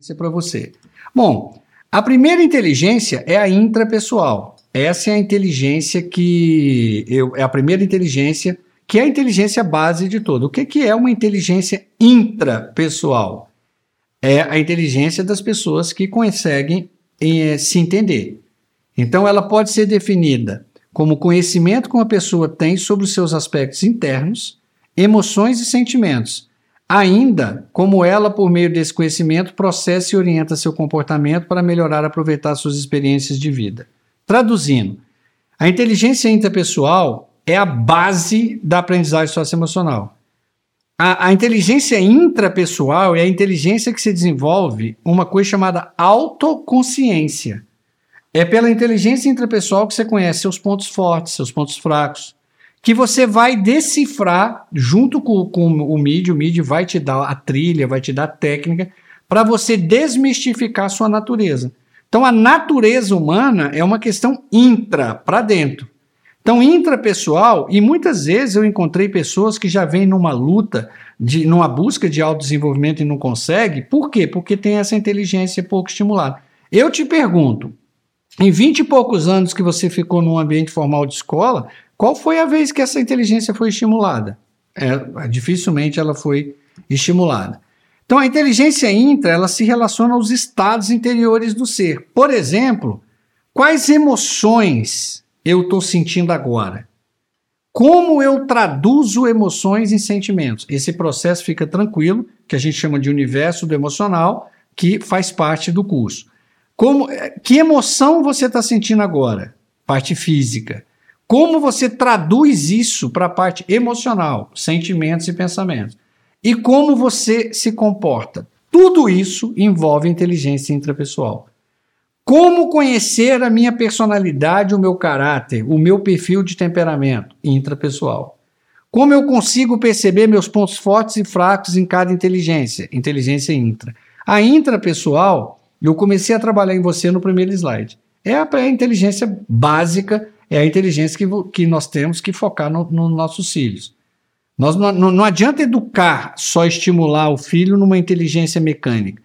Isso é para você. Bom, a primeira inteligência é a intrapessoal. Essa é a inteligência que eu, é a primeira inteligência que é a inteligência base de todo. O que, que é uma inteligência intrapessoal? É a inteligência das pessoas que conseguem eh, se entender. Então, ela pode ser definida como conhecimento que uma pessoa tem sobre os seus aspectos internos, emoções e sentimentos, Ainda, como ela, por meio desse conhecimento, processa e orienta seu comportamento para melhorar e aproveitar suas experiências de vida. Traduzindo, a inteligência interpessoal é a base da aprendizagem socioemocional. A, a inteligência intrapessoal é a inteligência que se desenvolve uma coisa chamada autoconsciência. É pela inteligência intrapessoal que você conhece seus pontos fortes, seus pontos fracos, que você vai decifrar junto com, com o MIDI. O MIDI vai te dar a trilha, vai te dar a técnica para você desmistificar a sua natureza. Então, a natureza humana é uma questão intra, para dentro. Então, intrapessoal, e muitas vezes eu encontrei pessoas que já vêm numa luta, de, numa busca de autodesenvolvimento e não consegue. Por quê? Porque tem essa inteligência pouco estimulada. Eu te pergunto, em 20 e poucos anos que você ficou num ambiente formal de escola, qual foi a vez que essa inteligência foi estimulada? É, dificilmente ela foi estimulada. Então, a inteligência intra ela se relaciona aos estados interiores do ser. Por exemplo, quais emoções eu estou sentindo agora? Como eu traduzo emoções em sentimentos? Esse processo fica tranquilo, que a gente chama de universo do emocional, que faz parte do curso. Como, que emoção você está sentindo agora? Parte física. Como você traduz isso para a parte emocional, sentimentos e pensamentos? E como você se comporta? Tudo isso envolve inteligência intrapessoal. Como conhecer a minha personalidade, o meu caráter, o meu perfil de temperamento intrapessoal? Como eu consigo perceber meus pontos fortes e fracos em cada inteligência? Inteligência intra. A intrapessoal, eu comecei a trabalhar em você no primeiro slide. É a inteligência básica é a inteligência que, que nós temos que focar nos no nossos filhos. Nós não, não, não, adianta educar, só estimular o filho numa inteligência mecânica.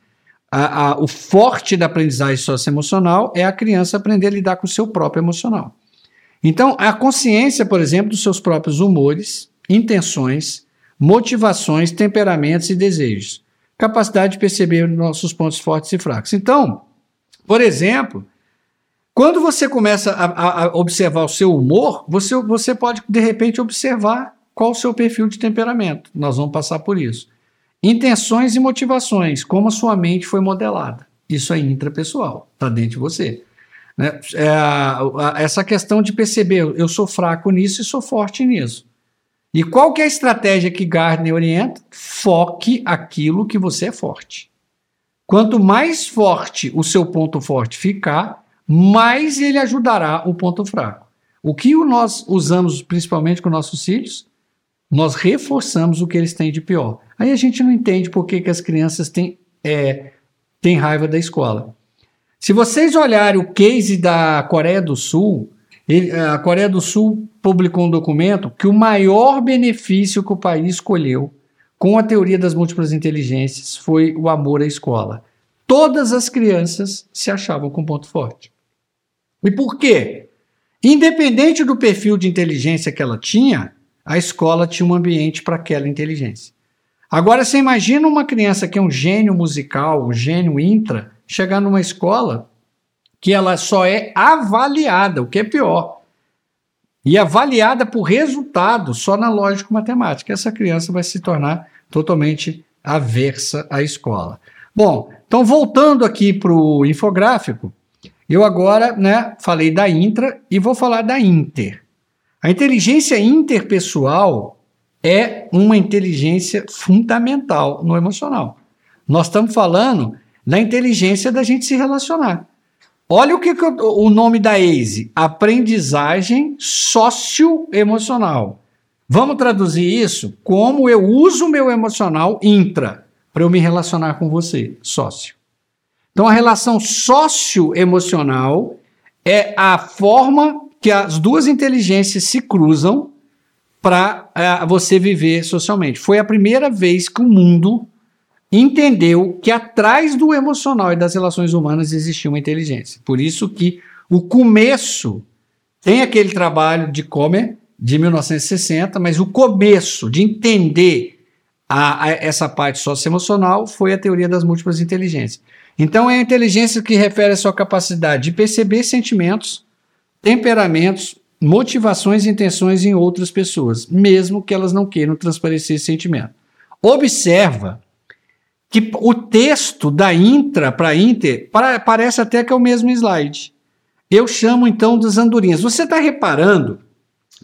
A, a, o forte da aprendizagem socioemocional é a criança aprender a lidar com o seu próprio emocional. Então, a consciência, por exemplo, dos seus próprios humores, intenções, motivações, temperamentos e desejos. Capacidade de perceber nossos pontos fortes e fracos. Então, por exemplo, quando você começa a, a, observar o seu humor, você, você pode, de repente, observar qual o seu perfil de temperamento. Nós vamos passar por isso. Intenções e motivações, como a sua mente foi modelada. Isso é intrapessoal, está dentro de você. Né? É, essa questão de perceber, eu sou fraco nisso e sou forte nisso. E qual que é a estratégia que Gardner orienta? Foque aquilo que você é forte. Quanto mais forte o seu ponto forte ficar, mais ele ajudará o ponto fraco. O que nós usamos principalmente com nossos filhos? Nós reforçamos o que eles têm de pior. Aí a gente não entende por que, que as crianças têm, é, têm raiva da escola. Se vocês olharem o case da Coreia do Sul, ele, a Coreia do Sul publicou um documento que o maior benefício que o país escolheu com a teoria das múltiplas inteligências foi o amor à escola. Todas as crianças se achavam com ponto forte. E por quê? Independente do perfil de inteligência que ela tinha, a escola tinha um ambiente para aquela inteligência. Agora você imagina uma criança que é um gênio musical, um gênio intra, chegar numa escola que ela só é avaliada, o que é pior. E avaliada por resultado só na lógica matemática. Essa criança vai se tornar totalmente aversa à escola. Bom, então voltando aqui para o infográfico, eu agora né, falei da intra e vou falar da inter. A inteligência interpessoal é uma inteligência fundamental no emocional. Nós estamos falando da inteligência da gente se relacionar. Olha o que, que o nome da ACE, aprendizagem socioemocional. Vamos traduzir isso como eu uso o meu emocional intra para eu me relacionar com você, sócio. Então, a relação socioemocional é a forma que as duas inteligências se cruzam para uh, você viver socialmente. Foi a primeira vez que o mundo entendeu que atrás do emocional e das relações humanas existia uma inteligência. Por isso que o começo tem aquele trabalho de Comer de 1960, mas o começo de entender a, a, essa parte socioemocional foi a teoria das múltiplas inteligências. Então é a inteligência que refere a sua capacidade de perceber sentimentos, temperamentos, motivações e intenções em outras pessoas, mesmo que elas não queiram transparecer esse sentimento. Observa que o texto da intra para inter para, parece até que é o mesmo slide. Eu chamo então das andorinhas. Você está reparando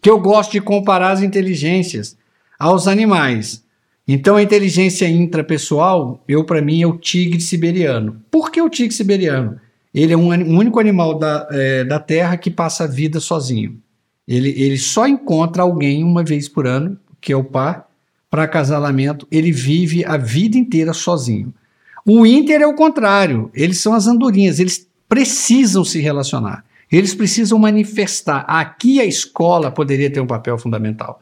que eu gosto de comparar as inteligências aos animais. Então a inteligência intrapessoal, eu para mim é o tigre siberiano. Por que o tigre siberiano? Ele é um, um único animal da, é, da Terra que passa a vida sozinho. Ele, ele só encontra alguém uma vez por ano, que é o par, para acasalamento. Ele vive a vida inteira sozinho. O Inter é o contrário. Eles são as andorinhas. Eles precisam se relacionar. Eles precisam manifestar. Aqui a escola poderia ter um papel fundamental.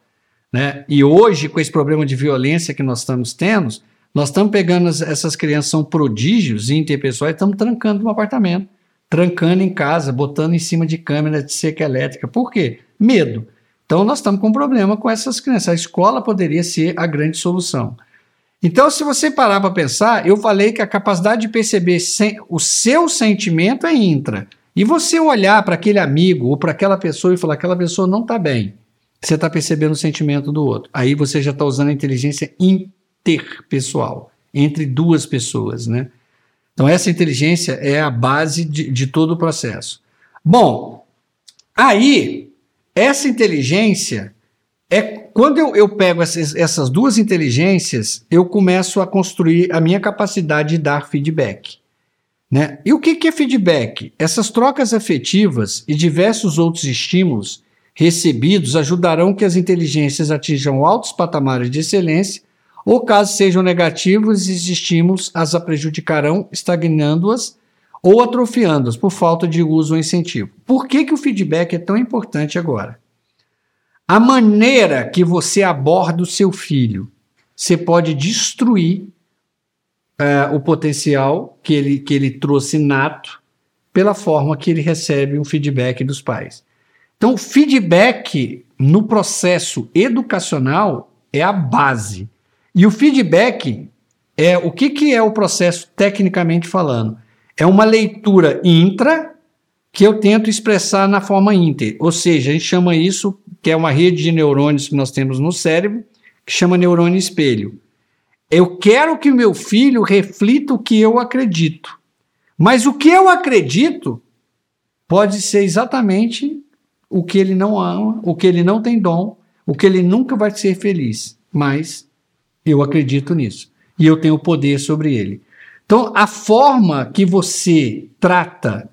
Né? E hoje, com esse problema de violência que nós estamos tendo, nós estamos pegando essas crianças, são prodígios interpessoais, estamos trancando no apartamento, trancando em casa, botando em cima de câmera de seca elétrica. Por quê? Medo. Então, nós estamos com um problema com essas crianças. A escola poderia ser a grande solução. Então, se você parar para pensar, eu falei que a capacidade de perceber o seu sentimento é intra. E você olhar para aquele amigo ou para aquela pessoa e falar: aquela pessoa não está bem você está percebendo o sentimento do outro. Aí você já está usando a inteligência interpessoal, entre duas pessoas, né? Então, essa inteligência é a base de, de todo o processo. Bom, aí, essa inteligência é quando eu, eu pego essas, essas duas inteligências, eu começo a construir a minha capacidade de dar feedback. Né? E o que, que é feedback? Essas trocas afetivas e diversos outros estímulos recebidos ajudarão que as inteligências atinjam altos patamares de excelência, ou caso sejam negativos, esses estímulos as prejudicarão, estagnando-as ou atrofiando-as por falta de uso ou incentivo. Por que, que o feedback é tão importante agora? A maneira que você aborda o seu filho, você pode destruir uh, o potencial que ele, que ele trouxe nato pela forma que ele recebe o feedback dos pais. Então, feedback no processo educacional é a base. E o feedback é o que, que é o processo tecnicamente falando? É uma leitura intra que eu tento expressar na forma inter. Ou seja, a gente chama isso, que é uma rede de neurônios que nós temos no cérebro, que chama neurônio espelho. Eu quero que meu filho reflita o que eu acredito. Mas o que eu acredito pode ser exatamente o que ele não ama, o que ele não tem dom, o que ele nunca vai ser feliz. Mas eu acredito nisso e eu tenho poder sobre ele. Então, a forma que você trata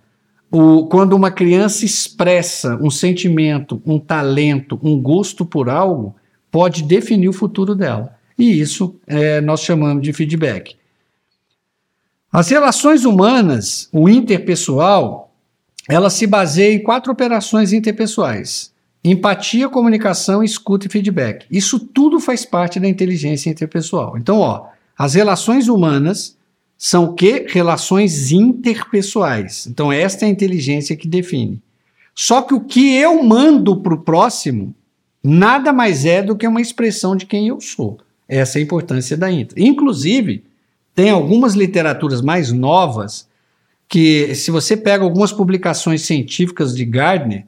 o, quando uma criança expressa um sentimento, um talento, um gosto por algo, pode definir o futuro dela. E isso é, nós chamamos de feedback. As relações humanas, o interpessoal, ela se baseia em quatro operações interpessoais: empatia, comunicação, escuta e feedback. Isso tudo faz parte da inteligência interpessoal. Então, ó, as relações humanas são o quê? Relações interpessoais. Então, esta é a inteligência que define. Só que o que eu mando para o próximo nada mais é do que uma expressão de quem eu sou. Essa é a importância da intra. Inclusive, tem algumas literaturas mais novas que se você pega algumas publicações científicas de Gardner,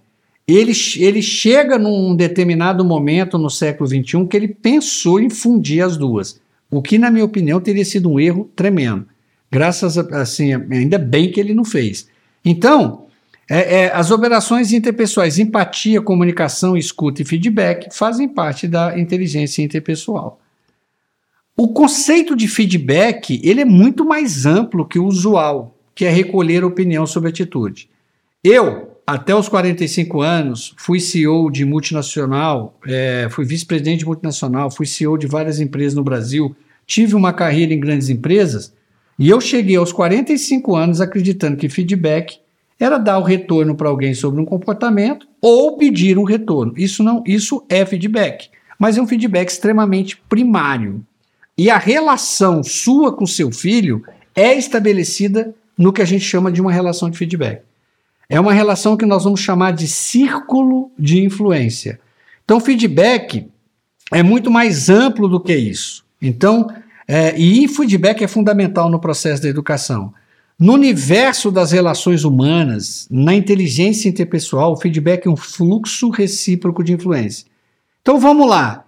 ele, ele chega num determinado momento no século XXI que ele pensou em fundir as duas, o que, na minha opinião, teria sido um erro tremendo. Graças a, assim, ainda bem que ele não fez. Então, é, é, as operações interpessoais, empatia, comunicação, escuta e feedback, fazem parte da inteligência interpessoal. O conceito de feedback ele é muito mais amplo que o usual que é recolher opinião sobre atitude. Eu, até os 45 anos, fui CEO de multinacional, é, fui vice-presidente de multinacional, fui CEO de várias empresas no Brasil, tive uma carreira em grandes empresas e eu cheguei aos 45 anos acreditando que feedback era dar o retorno para alguém sobre um comportamento ou pedir um retorno. Isso não, isso é feedback, mas é um feedback extremamente primário. E a relação sua com seu filho é estabelecida no que a gente chama de uma relação de feedback. É uma relação que nós vamos chamar de círculo de influência. Então, feedback é muito mais amplo do que isso. Então, é, e feedback é fundamental no processo da educação. No universo das relações humanas, na inteligência interpessoal, o feedback é um fluxo recíproco de influência. Então vamos lá.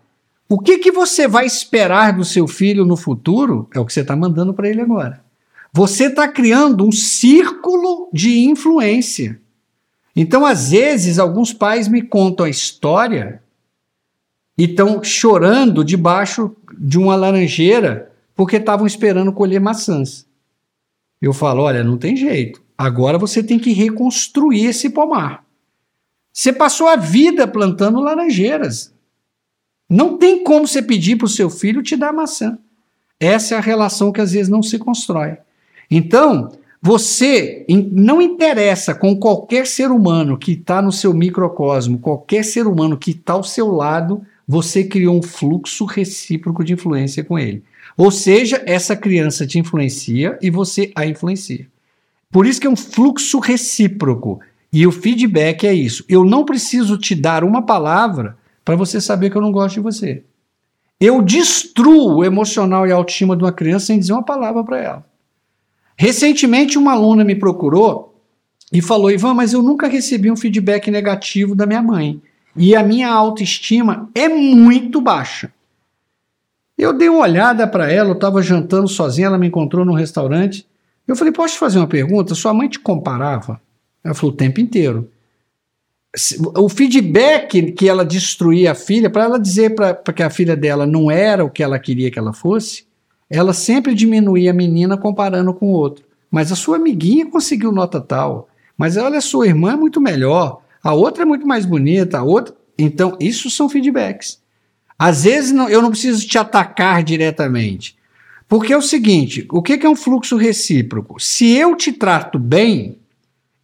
O que, que você vai esperar do seu filho no futuro é o que você está mandando para ele agora. Você está criando um círculo de influência. Então, às vezes, alguns pais me contam a história e estão chorando debaixo de uma laranjeira porque estavam esperando colher maçãs. Eu falo: olha, não tem jeito. Agora você tem que reconstruir esse pomar. Você passou a vida plantando laranjeiras. Não tem como você pedir para o seu filho te dar maçã. Essa é a relação que às vezes não se constrói. Então, você não interessa com qualquer ser humano que está no seu microcosmo, qualquer ser humano que está ao seu lado, você criou um fluxo recíproco de influência com ele. Ou seja, essa criança te influencia e você a influencia. Por isso que é um fluxo recíproco. E o feedback é isso. Eu não preciso te dar uma palavra para você saber que eu não gosto de você. Eu destruo o emocional e a autoestima de uma criança sem dizer uma palavra para ela. Recentemente, uma aluna me procurou e falou: Ivan, mas eu nunca recebi um feedback negativo da minha mãe. E a minha autoestima é muito baixa. Eu dei uma olhada para ela, eu estava jantando sozinha, ela me encontrou num restaurante. Eu falei: Posso te fazer uma pergunta? Sua mãe te comparava? Ela falou: O tempo inteiro. O feedback que ela destruía a filha, para ela dizer para que a filha dela não era o que ela queria que ela fosse, ela sempre diminuía a menina comparando com o outro. Mas a sua amiguinha conseguiu nota tal. Mas olha, a sua irmã é muito melhor. A outra é muito mais bonita. A outra. Então, isso são feedbacks. Às vezes não, eu não preciso te atacar diretamente. Porque é o seguinte: o que é um fluxo recíproco? Se eu te trato bem,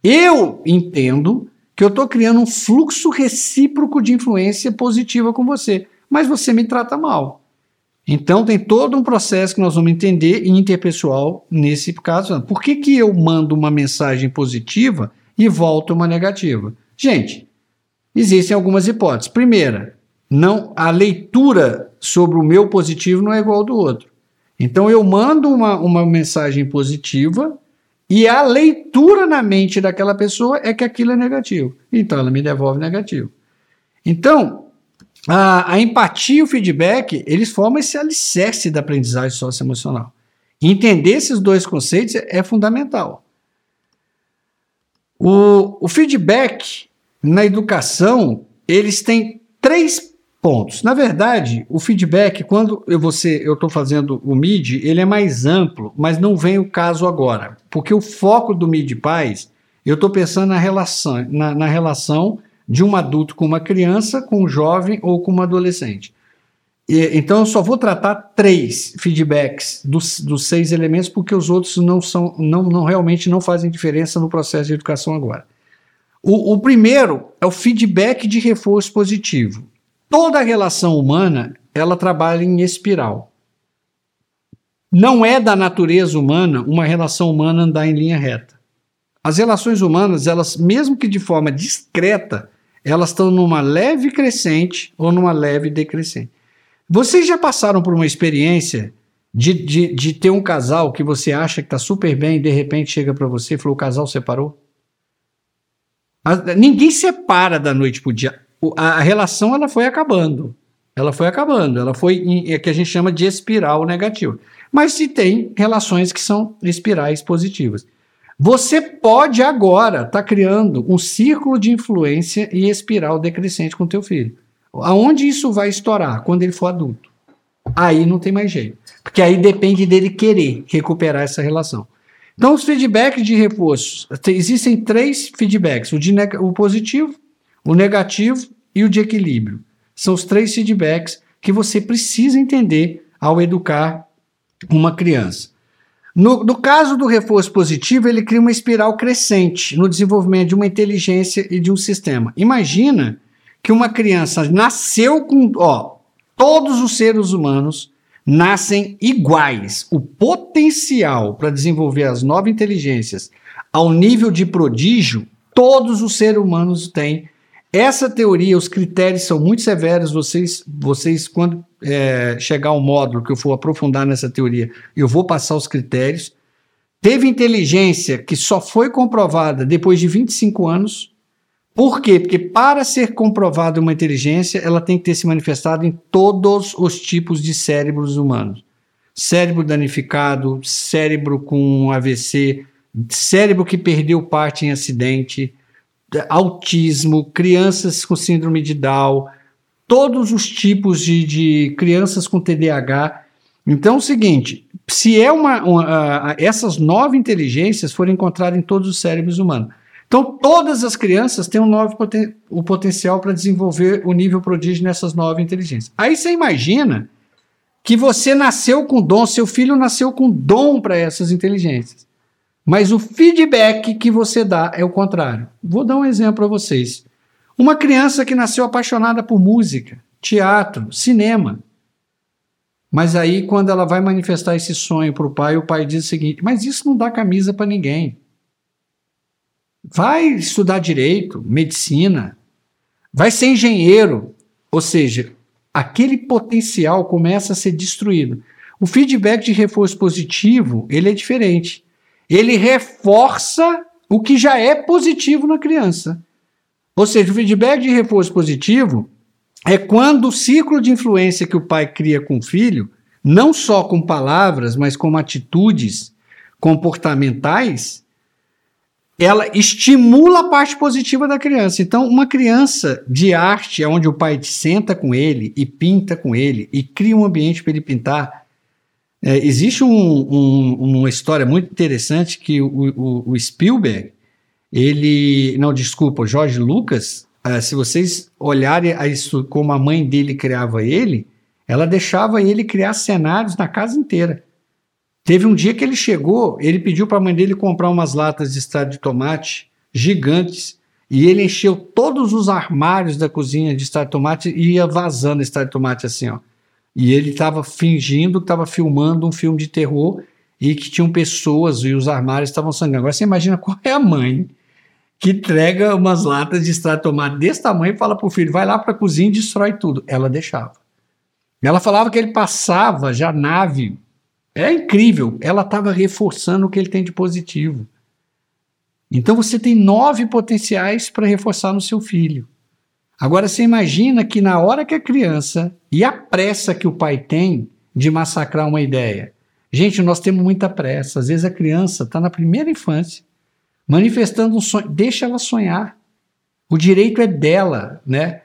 eu entendo que eu estou criando um fluxo recíproco de influência positiva com você, mas você me trata mal. Então tem todo um processo que nós vamos entender interpessoal nesse caso. Por que, que eu mando uma mensagem positiva e volto uma negativa? Gente, existem algumas hipóteses. Primeira, não a leitura sobre o meu positivo não é igual ao do outro. Então eu mando uma, uma mensagem positiva e a leitura na mente daquela pessoa é que aquilo é negativo. Então ela me devolve negativo. Então, a, a empatia e o feedback, eles formam esse alicerce da aprendizagem socioemocional. Entender esses dois conceitos é, é fundamental. O, o feedback na educação, eles têm três pontos. Na verdade, o feedback, quando eu você eu estou fazendo o MID, ele é mais amplo, mas não vem o caso agora, porque o foco do MID Paz, eu estou pensando na relação, na, na, relação de um adulto com uma criança, com um jovem ou com um adolescente. E, então eu só vou tratar três feedbacks dos, dos seis elementos, porque os outros não são, não, não realmente não fazem diferença no processo de educação agora. O, o primeiro é o feedback de reforço positivo. Toda relação humana, ela trabalha em espiral. Não é da natureza humana uma relação humana andar em linha reta. As relações humanas, elas, mesmo que de forma discreta, elas estão numa leve crescente ou numa leve decrescente. Vocês já passaram por uma experiência de, de, de ter um casal que você acha que está super bem e de repente chega para você e falou: o casal separou? A, ninguém separa da noite para o dia a relação ela foi acabando. Ela foi acabando, ela foi em, é que a gente chama de espiral negativa. Mas se tem relações que são espirais positivas. Você pode agora estar tá criando um círculo de influência e espiral decrescente com teu filho. Aonde isso vai estourar? Quando ele for adulto. Aí não tem mais jeito. Porque aí depende dele querer recuperar essa relação. Então, os feedbacks de reforço. Existem três feedbacks: o, de, o positivo, o negativo e o de equilíbrio. São os três feedbacks que você precisa entender ao educar uma criança. No, no, caso do reforço positivo, ele cria uma espiral crescente no desenvolvimento de uma inteligência e de um sistema. Imagina que uma criança nasceu com. Ó, todos os seres humanos nascem iguais. O potencial para desenvolver as novas inteligências ao nível de prodígio, todos os seres humanos têm. Essa teoria, os critérios são muito severos. Vocês, vocês quando é, chegar ao módulo que eu for aprofundar nessa teoria, eu vou passar os critérios. Teve inteligência que só foi comprovada depois de 25 anos. Por quê? Porque para ser comprovada uma inteligência, ela tem que ter se manifestado em todos os tipos de cérebros humanos. Cérebro danificado, cérebro com AVC, cérebro que perdeu parte em acidente, autismo, crianças com síndrome de Down, todos os tipos de, de crianças com TDAH. Então é o seguinte: se é uma, uma essas nove inteligências foram encontradas em todos os cérebros humanos. Então, todas as crianças têm um novo poten o potencial para desenvolver o nível prodígio nessas nove inteligências. Aí você imagina que você nasceu com dom, seu filho nasceu com dom para essas inteligências. Mas o feedback que você dá é o contrário. Vou dar um exemplo para vocês. Uma criança que nasceu apaixonada por música, teatro, cinema. Mas aí, quando ela vai manifestar esse sonho para o pai, o pai diz o seguinte: Mas isso não dá camisa para ninguém. Vai estudar direito, medicina, vai ser engenheiro. Ou seja, aquele potencial começa a ser destruído. O feedback de reforço positivo ele é diferente. Ele reforça o que já é positivo na criança. Ou seja, o feedback de reforço positivo é quando o ciclo de influência que o pai cria com o filho, não só com palavras, mas com atitudes comportamentais, ela estimula a parte positiva da criança. Então, uma criança de arte, onde o pai senta com ele e pinta com ele e cria um ambiente para ele pintar. É, existe um, um, uma história muito interessante que o, o, o Spielberg ele, não, desculpa, o Jorge Lucas, uh, se vocês olharem a isso como a mãe dele criava ele, ela deixava ele criar cenários na casa inteira. Teve um dia que ele chegou, ele pediu para a mãe dele comprar umas latas de extrato de tomate gigantes e ele encheu todos os armários da cozinha de extrato de tomate e ia vazando extrato de tomate assim, ó. E ele estava fingindo que estava filmando um filme de terror e que tinham pessoas e os armários estavam sangrando. Agora você imagina qual é a mãe que entrega umas latas de extrato de tomate desse tamanho e fala pro filho, vai lá para a cozinha e destrói tudo. Ela deixava. Ela falava que ele passava já nave. É incrível. Ela estava reforçando o que ele tem de positivo. Então você tem nove potenciais para reforçar no seu filho. Agora você imagina que na hora que a criança e a pressa que o pai tem de massacrar uma ideia. Gente, nós temos muita pressa. Às vezes a criança está na primeira infância manifestando um sonho. Deixa ela sonhar. O direito é dela, né?